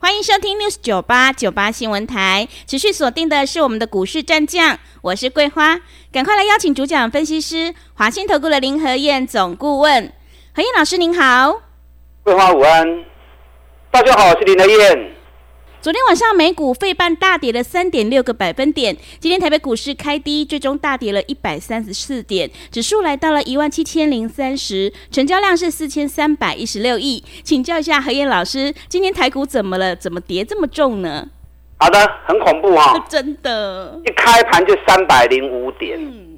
欢迎收听 News 九八九八新闻台，持续锁定的是我们的股市战将，我是桂花，赶快来邀请主讲分析师华信投顾的林和燕总顾问，何燕老师您好，桂花午安，大家好，我是林和燕。昨天晚上美股费半大跌了三点六个百分点，今天台北股市开低，最终大跌了一百三十四点，指数来到了一万七千零三十，成交量是四千三百一十六亿。请教一下何燕老师，今天台股怎么了？怎么跌这么重呢？好的，很恐怖哈、哦，真的，一开盘就三百零五点，嗯，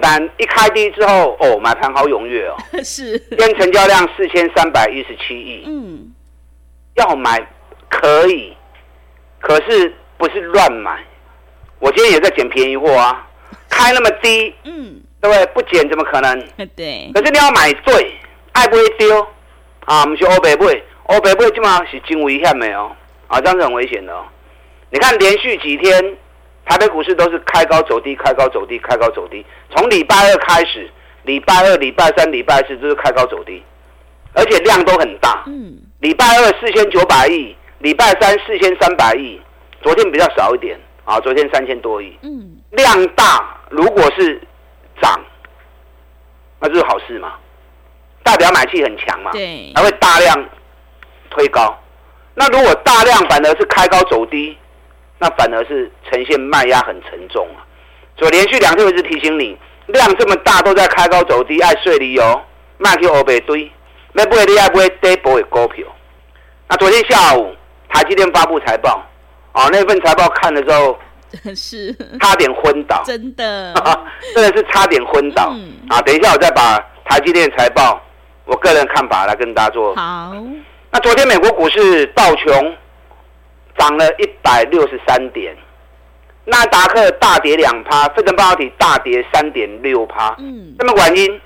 但一开低之后，哦，买盘好踊跃哦，是，今天成交量四千三百一十七亿，嗯，要买可以。可是不是乱买，我今天也在捡便宜货啊，开那么低，嗯，对不对？不捡怎么可能？对。可是你要买对，爱不会丢啊！不是欧北贝，欧北贝基本上是真危险的哦，啊，这样是很危险的哦。你看连续几天台北股市都是开高走低，开高走低，开高走低。从礼拜二开始，礼拜二、礼拜三、礼拜四都是开高走低，而且量都很大。嗯。礼拜二四千九百亿。礼拜三四千三百亿，昨天比较少一点啊，昨天三千多亿。嗯，量大，如果是涨，那就是好事嘛，代表买气很强嘛，对，还会大量推高。那如果大量反而是开高走低，那反而是呈现卖压很沉重啊。所以连续两天我一直提醒你，量这么大都在开高走低，爱碎理由，卖去欧北堆，那不会你爱不会跌不会股票。那昨天下午。台积电发布财报，啊，那份财报看的时候是差点昏倒，真的，真的是差点昏倒。嗯、啊，等一下我再把台积电财报我个人看法来跟大家做。好，那昨天美国股市道琼涨了一百六十三点，纳达克大跌两趴，费城半导体大跌三点六趴。嗯，那么原因？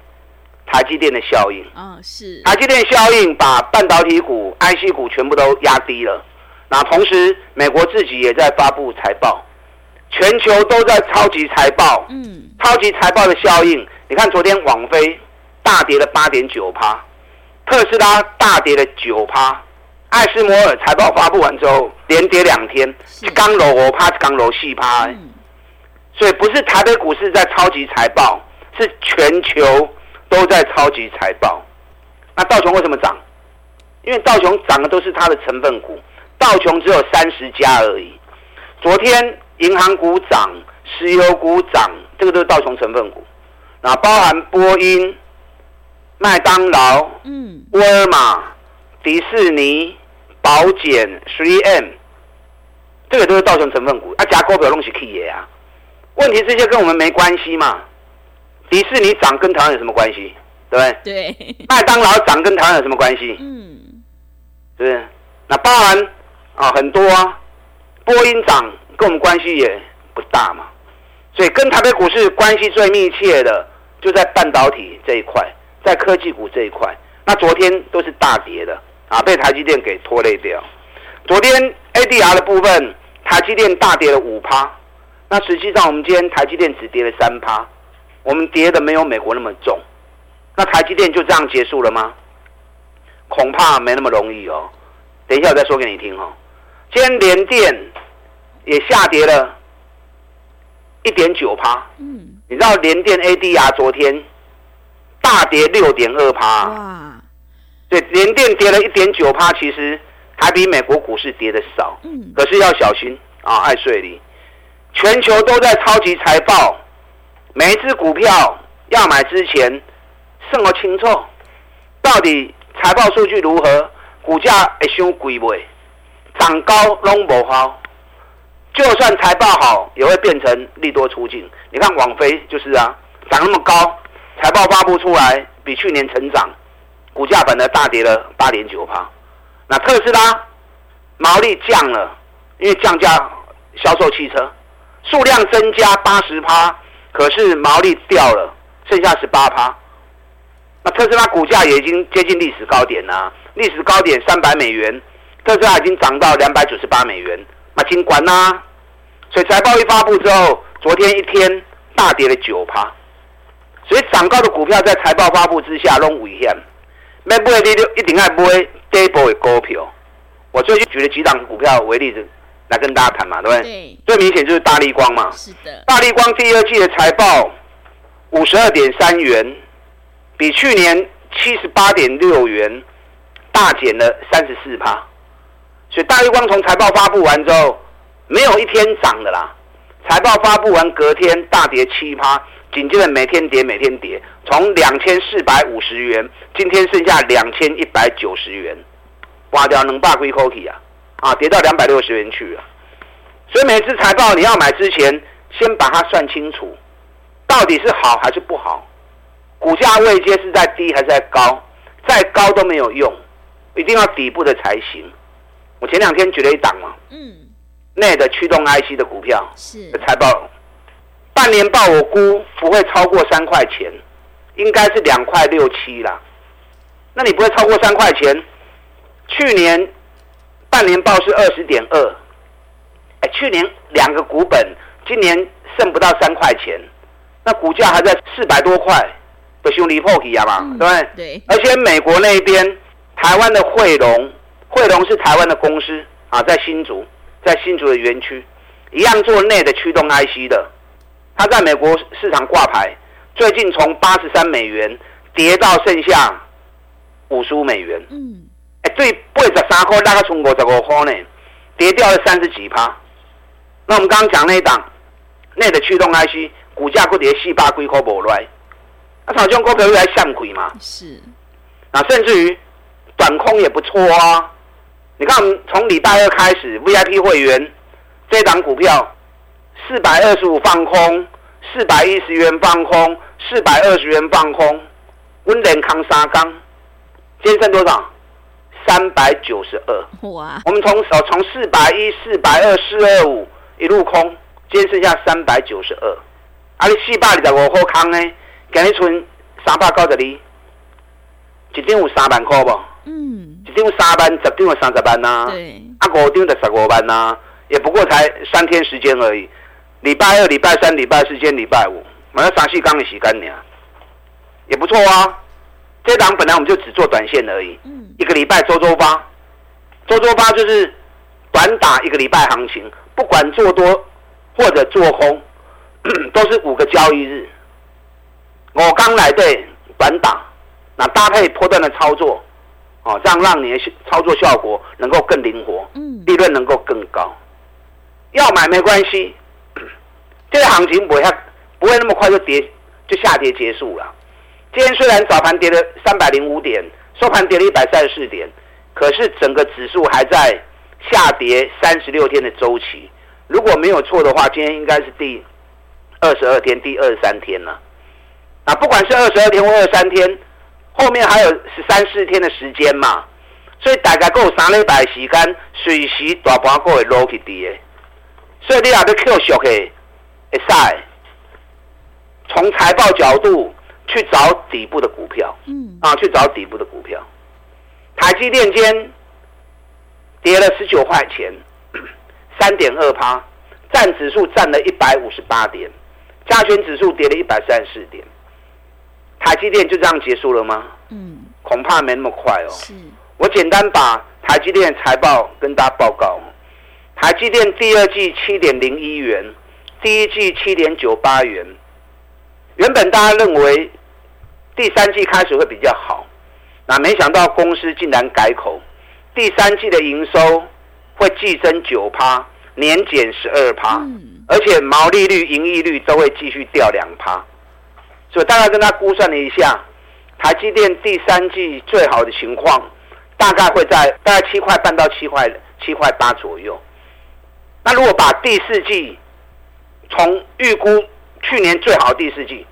台积电的效应啊，是台积电效应把半导体股、IC 股全部都压低了。那同时，美国自己也在发布财报，全球都在超级财报。嗯，超级财报的效应，你看昨天网飞大跌了八点九趴，特斯拉大跌了九趴，艾斯摩尔财报发布完之后连跌两天，刚楼我趴，刚楼细趴。所以不是台北股市在超级财报，是全球都在超级财报。那道琼为什么涨？因为道琼涨的都是它的成分股。道琼只有三十家而已。昨天银行股涨，石油股涨，这个都是道琼成分股。那包含波音、麦当劳、嗯、沃尔玛、迪士尼、保检、Three M，这个都是道琼成分股。啊，加股票东西可以啊。问题这些跟我们没关系嘛？迪士尼涨跟台湾有什么关系？对不对？对。麦当劳涨跟台湾有什么关系？嗯，是不是？那包含。啊，很多啊，波音涨跟我们关系也不大嘛，所以跟台北股市关系最密切的就在半导体这一块，在科技股这一块。那昨天都是大跌的啊，被台积电给拖累掉。昨天 ADR 的部分，台积电大跌了五趴，那实际上我们今天台积电只跌了三趴，我们跌的没有美国那么重。那台积电就这样结束了吗？恐怕没那么容易哦。等一下我再说给你听哦。今天联电也下跌了一点九趴，嗯，你知道联电 ADR 昨天大跌六点二趴，哇，对，联电跌了一点九趴，其实还比美国股市跌的少，嗯，可是要小心啊，爱税率，全球都在超级财报，每一只股票要买之前慎而清楚，到底财报数据如何，股价会伤贵不？涨高拢不好，就算财报好，也会变成利多出尽。你看网飞就是啊，涨那么高，财报发布出来比去年成长，股价反而大跌了八点九趴。那特斯拉毛利降了，因为降价销售汽车数量增加八十趴，可是毛利掉了，剩下十八趴。那特斯拉股价也已经接近历史高点啦，历史高点三百美元，特斯拉已经涨到两百九十八美元，那尽管呐。所以财报一发布之后，昨天一天大跌了九趴。所以涨高的股票在财报发布之下拢危险，买不会你就一定要买底部的股票。我最近举了几档股票为例子来跟大家谈嘛，对不对？对。最明显就是大立光嘛。是的。大立光第二季的财报五十二点三元。比去年七十八点六元大减了三十四趴，所以大立光从财报发布完之后，没有一天涨的啦。财报发布完隔天大跌七趴，紧接着每天跌每天跌，从两千四百五十元，今天剩下两千一百九十元，挖掉能霸归 Koki 啊，啊跌到两百六十元去了。所以每次财报你要买之前，先把它算清楚，到底是好还是不好。股价位阶是在低还是在高？再高都没有用，一定要底部的才行。我前两天举了一档嘛，嗯，内的驱动 IC 的股票是财报，半年报我估不会超过三块钱，应该是两块六七啦。那你不会超过三块钱？去年半年报是二十点二，哎，去年两个股本，今年剩不到三块钱，那股价还在四百多块。的兄弟破皮啊嘛，嗯、对不对？对。而且美国那边，台湾的汇龙，慧龙是台湾的公司啊，在新竹，在新竹的园区，一样做内的驱动 IC 的，它在美国市场挂牌，最近从八十三美元跌到剩下五十五美元。嗯。哎，对，八十三块，大概从五十五块呢，跌掉了三十几趴。那我们刚刚讲那一档内的驱动 IC，股价不跌四八几块不来。那炒这种股票又来向鬼嘛？是，那甚至于短空也不错啊。你看，我们从礼拜二开始，VIP 会员这档股票四百二十五放空，四百一十元放空，四百二十元放空，温连康沙钢，今天剩多少？三百九十二。哇！我们从呃从四百一、四百二、四二五一路空，今天剩下三百九十二。啊，你四百二十五好康呢？今日存三百九十二，一张有三万块不？嗯，一张有三万，十张有三十万呐、啊。对，啊五张就十五万呐、啊，也不过才三天时间而已。礼拜二、礼拜三、礼拜四、兼礼拜五，马上三四天的时间呢，也不错啊。这档本来我们就只做短线而已，嗯，一个礼拜周周八，周周八就是短打一个礼拜行情，不管做多或者做空，都是五个交易日。我刚来对短打，那搭配波段的操作，哦，这样让你的操作效果能够更灵活，嗯，利润能够更高。要买没关系，这个行情不会不会那么快就跌就下跌结束了。今天虽然早盘跌了三百零五点，收盘跌了一百三十四点，可是整个指数还在下跌三十六天的周期。如果没有错的话，今天应该是第二十二天、第二十三天了。啊，不管是二十二天或二十三天，后面还有十三四天的时间嘛，所以大概够三礼拜时间，随时大盘都会落去跌。所以你要去 Q 小 K，会使从财报角度去找底部的股票，嗯，啊，去找底部的股票。台积电间跌了十九块钱，三点二趴，占指数占了一百五十八点，加权指数跌了一百三十四点。台积电就这样结束了吗？嗯，恐怕没那么快哦。是，我简单把台积电财报跟大家报告。台积电第二季七点零一元，第一季七点九八元。原本大家认为第三季开始会比较好，那没想到公司竟然改口，第三季的营收会季增九趴，年减十二趴，而且毛利率、盈利率都会继续掉两趴。所以大概跟他估算了一下，台积电第三季最好的情况，大概会在大概七块半到七块七块八左右。那如果把第四季从预估去年最好的第四季，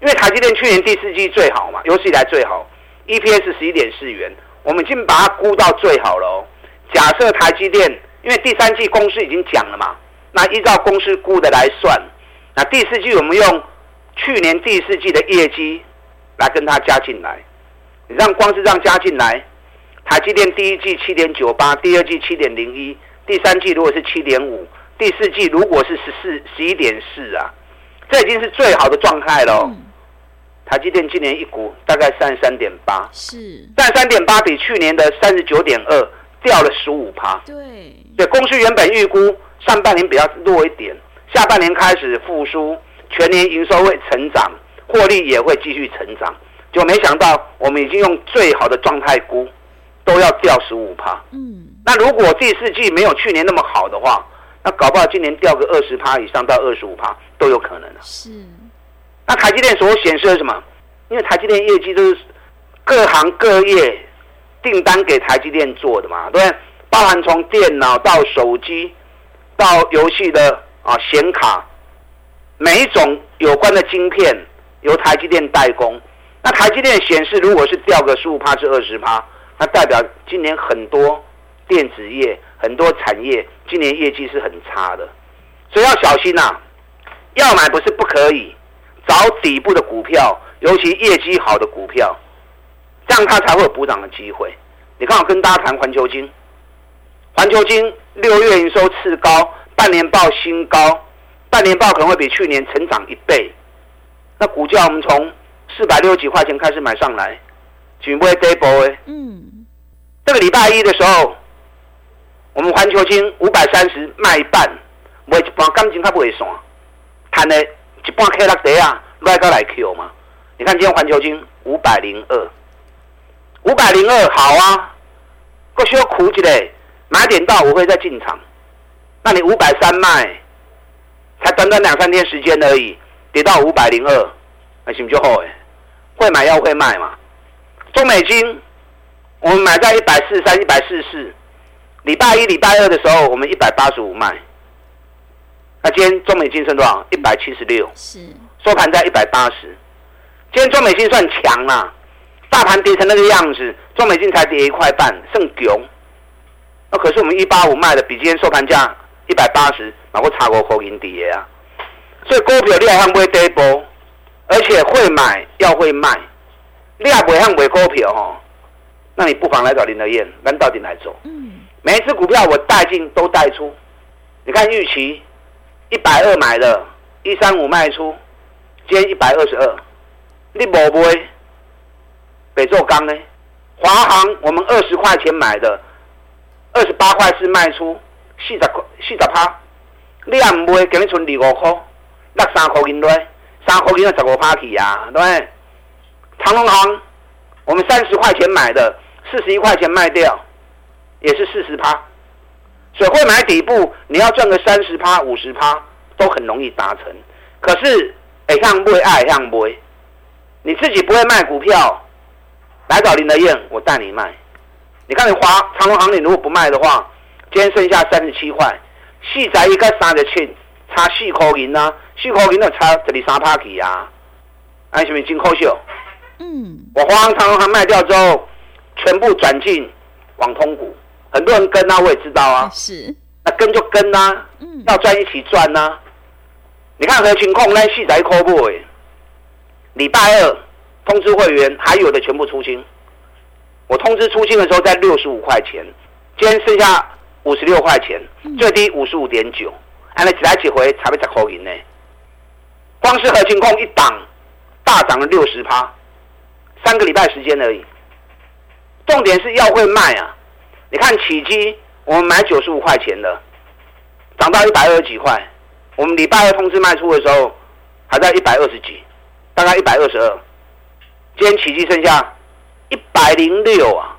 因为台积电去年第四季最好嘛，有史以来最好，EPS 十一点四元，我们已经把它估到最好了哦。假设台积电，因为第三季公司已经讲了嘛，那依照公司估的来算。那第四季我们用去年第四季的业绩来跟它加进来，你让光是这样加进来，台积电第一季七点九八，第二季七点零一，第三季如果是七点五，第四季如果是十四十一点四啊，这已经是最好的状态了。嗯、台积电今年一股大概三十三点八，是三十三点八比去年的三十九点二掉了十五趴。对，对，公司原本预估上半年比较弱一点，下半年开始复苏，全年营收会成长，获利也会继续成长。就没想到我们已经用最好的状态估。都要掉十五趴，嗯，那如果第四季没有去年那么好的话，那搞不好今年掉个二十趴以上到二十五趴都有可能了。是，那台积电所显示的什么？因为台积电业绩都是各行各业订单给台积电做的嘛，对不对？包含从电脑到手机到游戏的啊显卡，每一种有关的晶片由台积电代工。那台积电显示，如果是掉个十五趴至二十趴。那代表今年很多电子业、很多产业今年业绩是很差的，所以要小心呐、要买不是不可以，找底部的股票，尤其业绩好的股票，这样它才会有补涨的机会。你看我跟大家谈环球晶，环球晶六月营收次高，半年报新高，半年报可能会比去年成长一倍。那股价我们从四百六十几块钱开始买上来。全部会 double 哎，嗯，这个礼拜一的时候，我们环球金五百三十卖一半，卖一半钢筋它不会算，摊的一半 K 六折啊，来个来 Q 嘛？你看今天环球金五百零二，五百零二好啊，够需要苦一点，买点到我会再进场。那你五百三卖，才短短两三天时间而已，跌到五百零二，那行不就好哎？会买要会卖嘛。中美金，我们买在一百四十三、一百四十四。礼拜一、礼拜二的时候，我们一百八十五卖。那今天中美金剩多少？一百七十六。是。收盘在一百八十。今天中美金算强啦，大盘跌成那个样子，中美金才跌一块半，剩九。那可是我们一八五卖的，比今天收盘价一百八十，哪会差过口银跌啊？所以股票你还会跌波，而且会买要会卖。你也不会买股票哦，那你不妨来找林德燕，咱到底来做。嗯，每一只股票我带进都带出。你看玉期一百二买的，一三五卖出，今天一百二十二。你不买北做钢呢？华航我们二十块钱买的，二十八块四卖出，四十块四十趴。你也不买，给你存二五块，落三块银来，三块银十五趴起啊，对不对？长隆行，我们三十块钱买的，四十一块钱卖掉，也是四十趴。所以会买底部，你要赚个三十趴、五十趴都很容易达成。可是，哎，像不会爱，像不会，你自己不会卖股票，来找林德燕，我带你卖。你看你华长隆行，你如果不卖的话，今天剩下三十七块，四仔一个三十七，差四块银啊，四块银就差十二三趴起啊，哎，是不是真可惜？嗯，我华航、长荣航卖掉之后，全部转进网通股，很多人跟啊，我也知道啊。是，那跟就跟啊，嗯，要赚一起赚啊。你看何情况？那细仔块不？礼拜二通知会员，还有的全部出清。我通知出清的时候在六十五块钱，今天剩下五十六块钱，最低五十五点九，按了几来几回才会才扣赢呢？光是核情况一档大涨了六十趴。三个礼拜时间而已，重点是要会卖啊！你看起基，我们买九十五块钱的，涨到一百二十几块。我们礼拜二通知卖出的时候，还在一百二十几，大概一百二十二。今天起基剩下一百零六啊！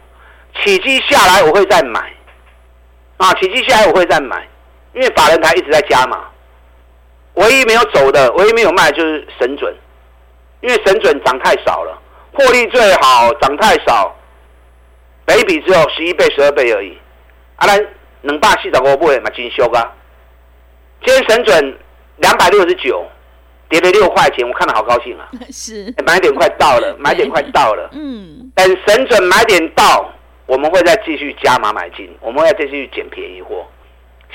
起基下来我会再买啊！奇迹下来我会再买，因为法人台一直在加嘛。唯一没有走的，唯一没有卖就是神准，因为神准涨太少了。获利最好，涨太少，本益比只有十一倍、十二倍而已。啊，咱两百四十五倍嘛，真俗啊！今天神准两百六十九，跌了六块钱，我看了好高兴啊！是，买点快到了，买点快到了。嗯，等神准买点到，我们会再继续加码买进，我们会再继续捡便宜货。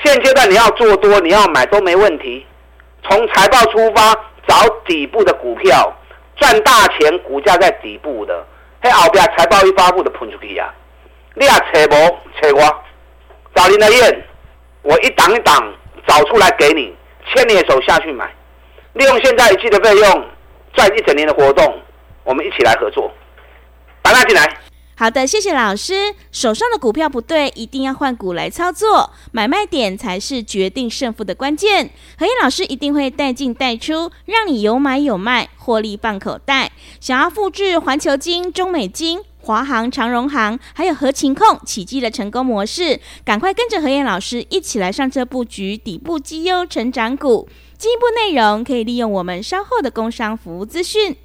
现阶段你要做多，你要买都没问题。从财报出发，找底部的股票赚大钱，股价在底部的，嘿，后边财报一发布的喷出去呀、啊！你也扯无扯我，找林德燕，我一档一档找出来给你，牵你的手下去买，利用现在一季的费用赚一整年的活动，我们一起来合作，把它进来。好的，谢谢老师。手上的股票不对，一定要换股来操作，买卖点才是决定胜负的关键。何燕老师一定会带进带出，让你有买有卖，获利放口袋。想要复制环球金、中美金、华航、长荣航，还有合情控、奇迹的成功模式，赶快跟着何燕老师一起来上车布局底部绩优成长股。进一步内容可以利用我们稍后的工商服务资讯。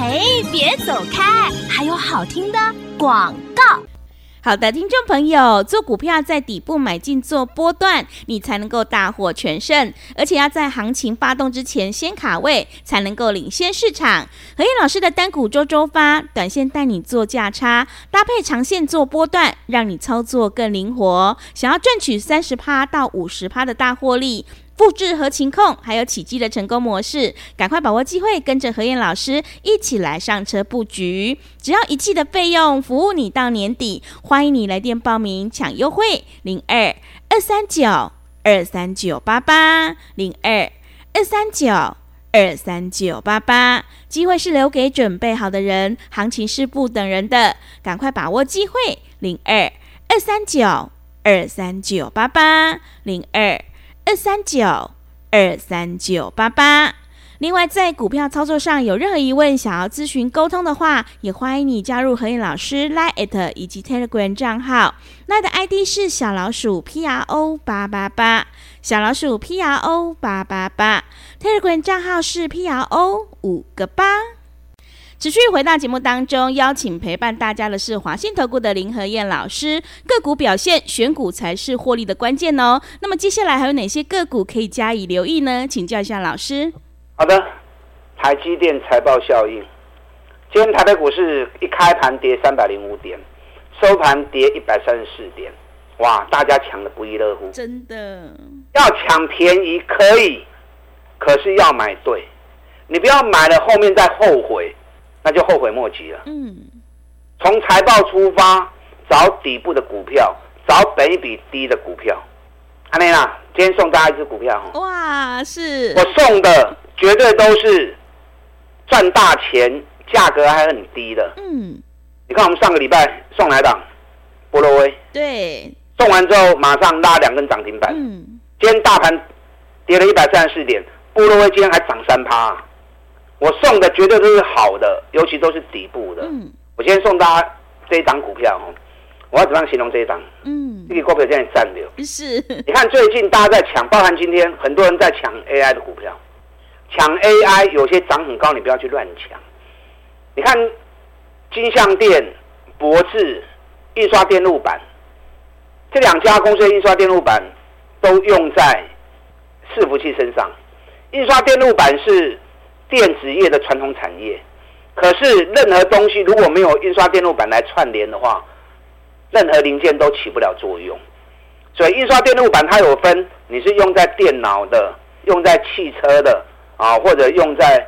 嘿，别走开！还有好听的广告。好的，听众朋友，做股票在底部买进做波段，你才能够大获全胜，而且要在行情发动之前先卡位，才能够领先市场。和彦老师的单股周周发，短线带你做价差，搭配长线做波段，让你操作更灵活。想要赚取三十趴到五十趴的大获利。复制合勤控还有起基的成功模式，赶快把握机会，跟着何燕老师一起来上车布局。只要一季的费用，服务你到年底。欢迎你来电报名抢优惠，零二二三九二三九八八零二二三九二三九八八。机会是留给准备好的人，行情是不等人的，赶快把握机会，零二二三九二三九八八零二。二三九二三九八八。另外，在股票操作上有任何疑问，想要咨询沟通的话，也欢迎你加入和彦老师 Line@ 以及 Telegram 账号。那的 ID 是小老鼠 P R O 八八八，小老鼠 P R O 八八八。Telegram 账号是 P R O 五个八。持续回到节目当中，邀请陪伴大家的是华信投顾的林和燕老师。个股表现，选股才是获利的关键哦。那么接下来还有哪些个股可以加以留意呢？请教一下老师。好的，台积电财报效应。今天台北股市一开盘跌三百零五点，收盘跌一百三十四点。哇，大家抢得不亦乐乎。真的，要抢便宜可以，可是要买对。你不要买了后面再后悔。那就后悔莫及了。嗯，从财报出发，找底部的股票，找本益比低的股票。阿内娜，今天送大家一只股票。哇，是！我送的绝对都是赚大钱，价格还很低的。嗯，你看我们上个礼拜送哪档？波罗威。对。送完之后马上拉两根涨停板。嗯。今天大盘跌了一百三十四点，波罗威今天还涨三趴。我送的绝对都是好的，尤其都是底部的。嗯，我今天送大家这一档股票哦，我要怎么样形容这一档？嗯，这个股票现在占流是。你看最近大家在抢，包含今天很多人在抢 AI 的股票，抢 AI 有些涨很高，你不要去乱抢。你看金像电、博智、印刷电路板这两家公司的印刷电路板都用在伺服器身上，印刷电路板是。电子业的传统产业，可是任何东西如果没有印刷电路板来串联的话，任何零件都起不了作用。所以印刷电路板它有分，你是用在电脑的，用在汽车的啊，或者用在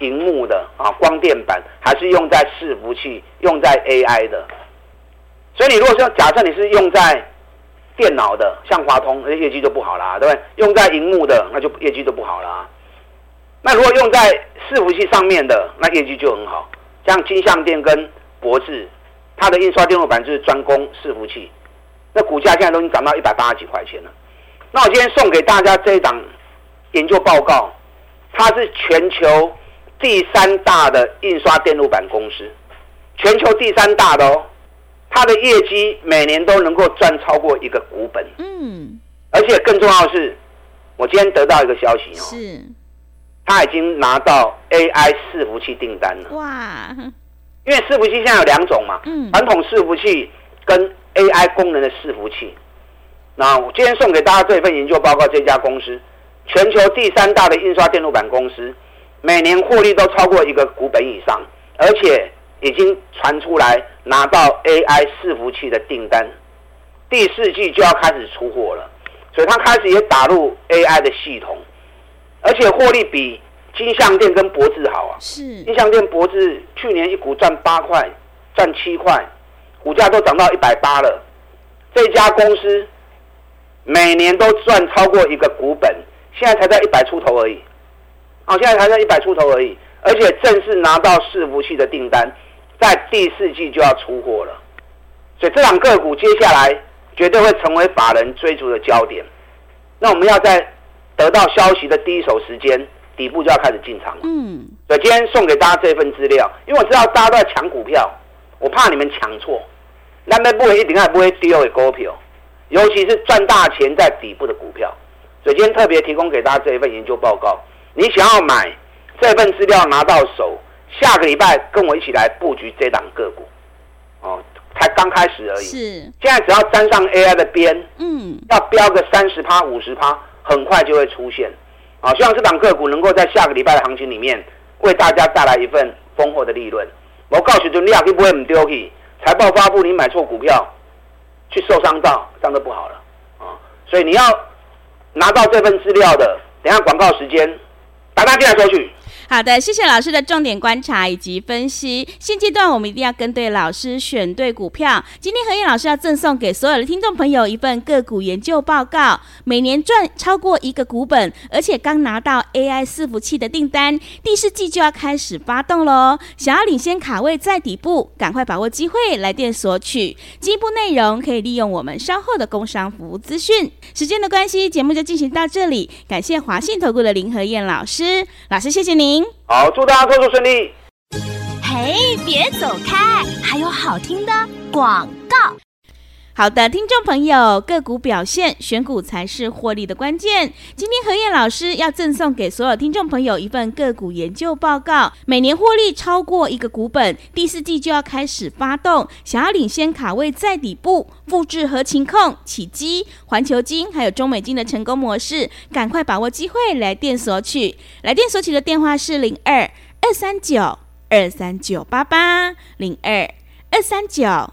荧幕的啊，光电板，还是用在伺服器、用在 AI 的。所以你如果说假设你是用在电脑的，像华通，那业绩就不好啦，对不对？用在荧幕的，那就业绩就不好啦。那如果用在伺服器上面的，那业绩就很好。像金相电跟博智，它的印刷电路板就是专攻伺服器，那股价现在都已经涨到一百八十几块钱了。那我今天送给大家这一档研究报告，它是全球第三大的印刷电路板公司，全球第三大的哦，它的业绩每年都能够赚超过一个股本。嗯，而且更重要的是，我今天得到一个消息哦，是。他已经拿到 AI 伺服器订单了。哇！因为伺服器现在有两种嘛，嗯，传统伺服器跟 AI 功能的伺服器。那我今天送给大家这份研究报告，这家公司全球第三大的印刷电路板公司，每年获利都超过一个股本以上，而且已经传出来拿到 AI 伺服器的订单，第四季就要开始出货了，所以他开始也打入 AI 的系统。而且获利比金像电跟博智好啊。是。金像电、博智去年一股赚八块，赚七块，股价都涨到一百八了。这家公司每年都赚超过一个股本，现在才在一百出头而已。哦，现在才在一百出头而已，而且正式拿到伺服器的订单，在第四季就要出货了。所以这两个股接下来绝对会成为法人追逐的焦点。那我们要在得到消息的第一手时间，底部就要开始进场了。嗯，所以今天送给大家这份资料，因为我知道大家都在抢股票，我怕你们抢错。那么不会一定还不会丢给股票，尤其是赚大钱在底部的股票。所以今天特别提供给大家这一份研究报告。你想要买这份资料拿到手，下个礼拜跟我一起来布局这档个股。哦，才刚开始而已。是。现在只要沾上 AI 的边，嗯，要标个三十趴、五十趴，很快就会出现。啊，希望这档个股能够在下个礼拜的行情里面，为大家带来一份丰厚的利润。我告诉你，你也不会唔丢弃。财报发布，你买错股票，去受伤到，这样都不好了啊！所以你要拿到这份资料的，等下广告时间，打电话进来索取。好的，谢谢老师的重点观察以及分析。现阶段我们一定要跟对老师，选对股票。今天何燕老师要赠送给所有的听众朋友一份个股研究报告，每年赚超过一个股本，而且刚拿到 AI 伺服器的订单，第四季就要开始发动喽。想要领先卡位在底部，赶快把握机会，来电索取。进一步内容可以利用我们稍后的工商服务资讯。时间的关系，节目就进行到这里。感谢华信投顾的林和燕老师，老师谢谢您。好，祝大家工作顺利。嘿，别走开，还有好听的广告。好的，听众朋友，个股表现，选股才是获利的关键。今天何燕老师要赠送给所有听众朋友一份个股研究报告，每年获利超过一个股本，第四季就要开始发动。想要领先卡位在底部，复制合情控、启基、环球金还有中美金的成功模式，赶快把握机会来电索取。来电索取的电话是零二二三九二三九八八零二二三九。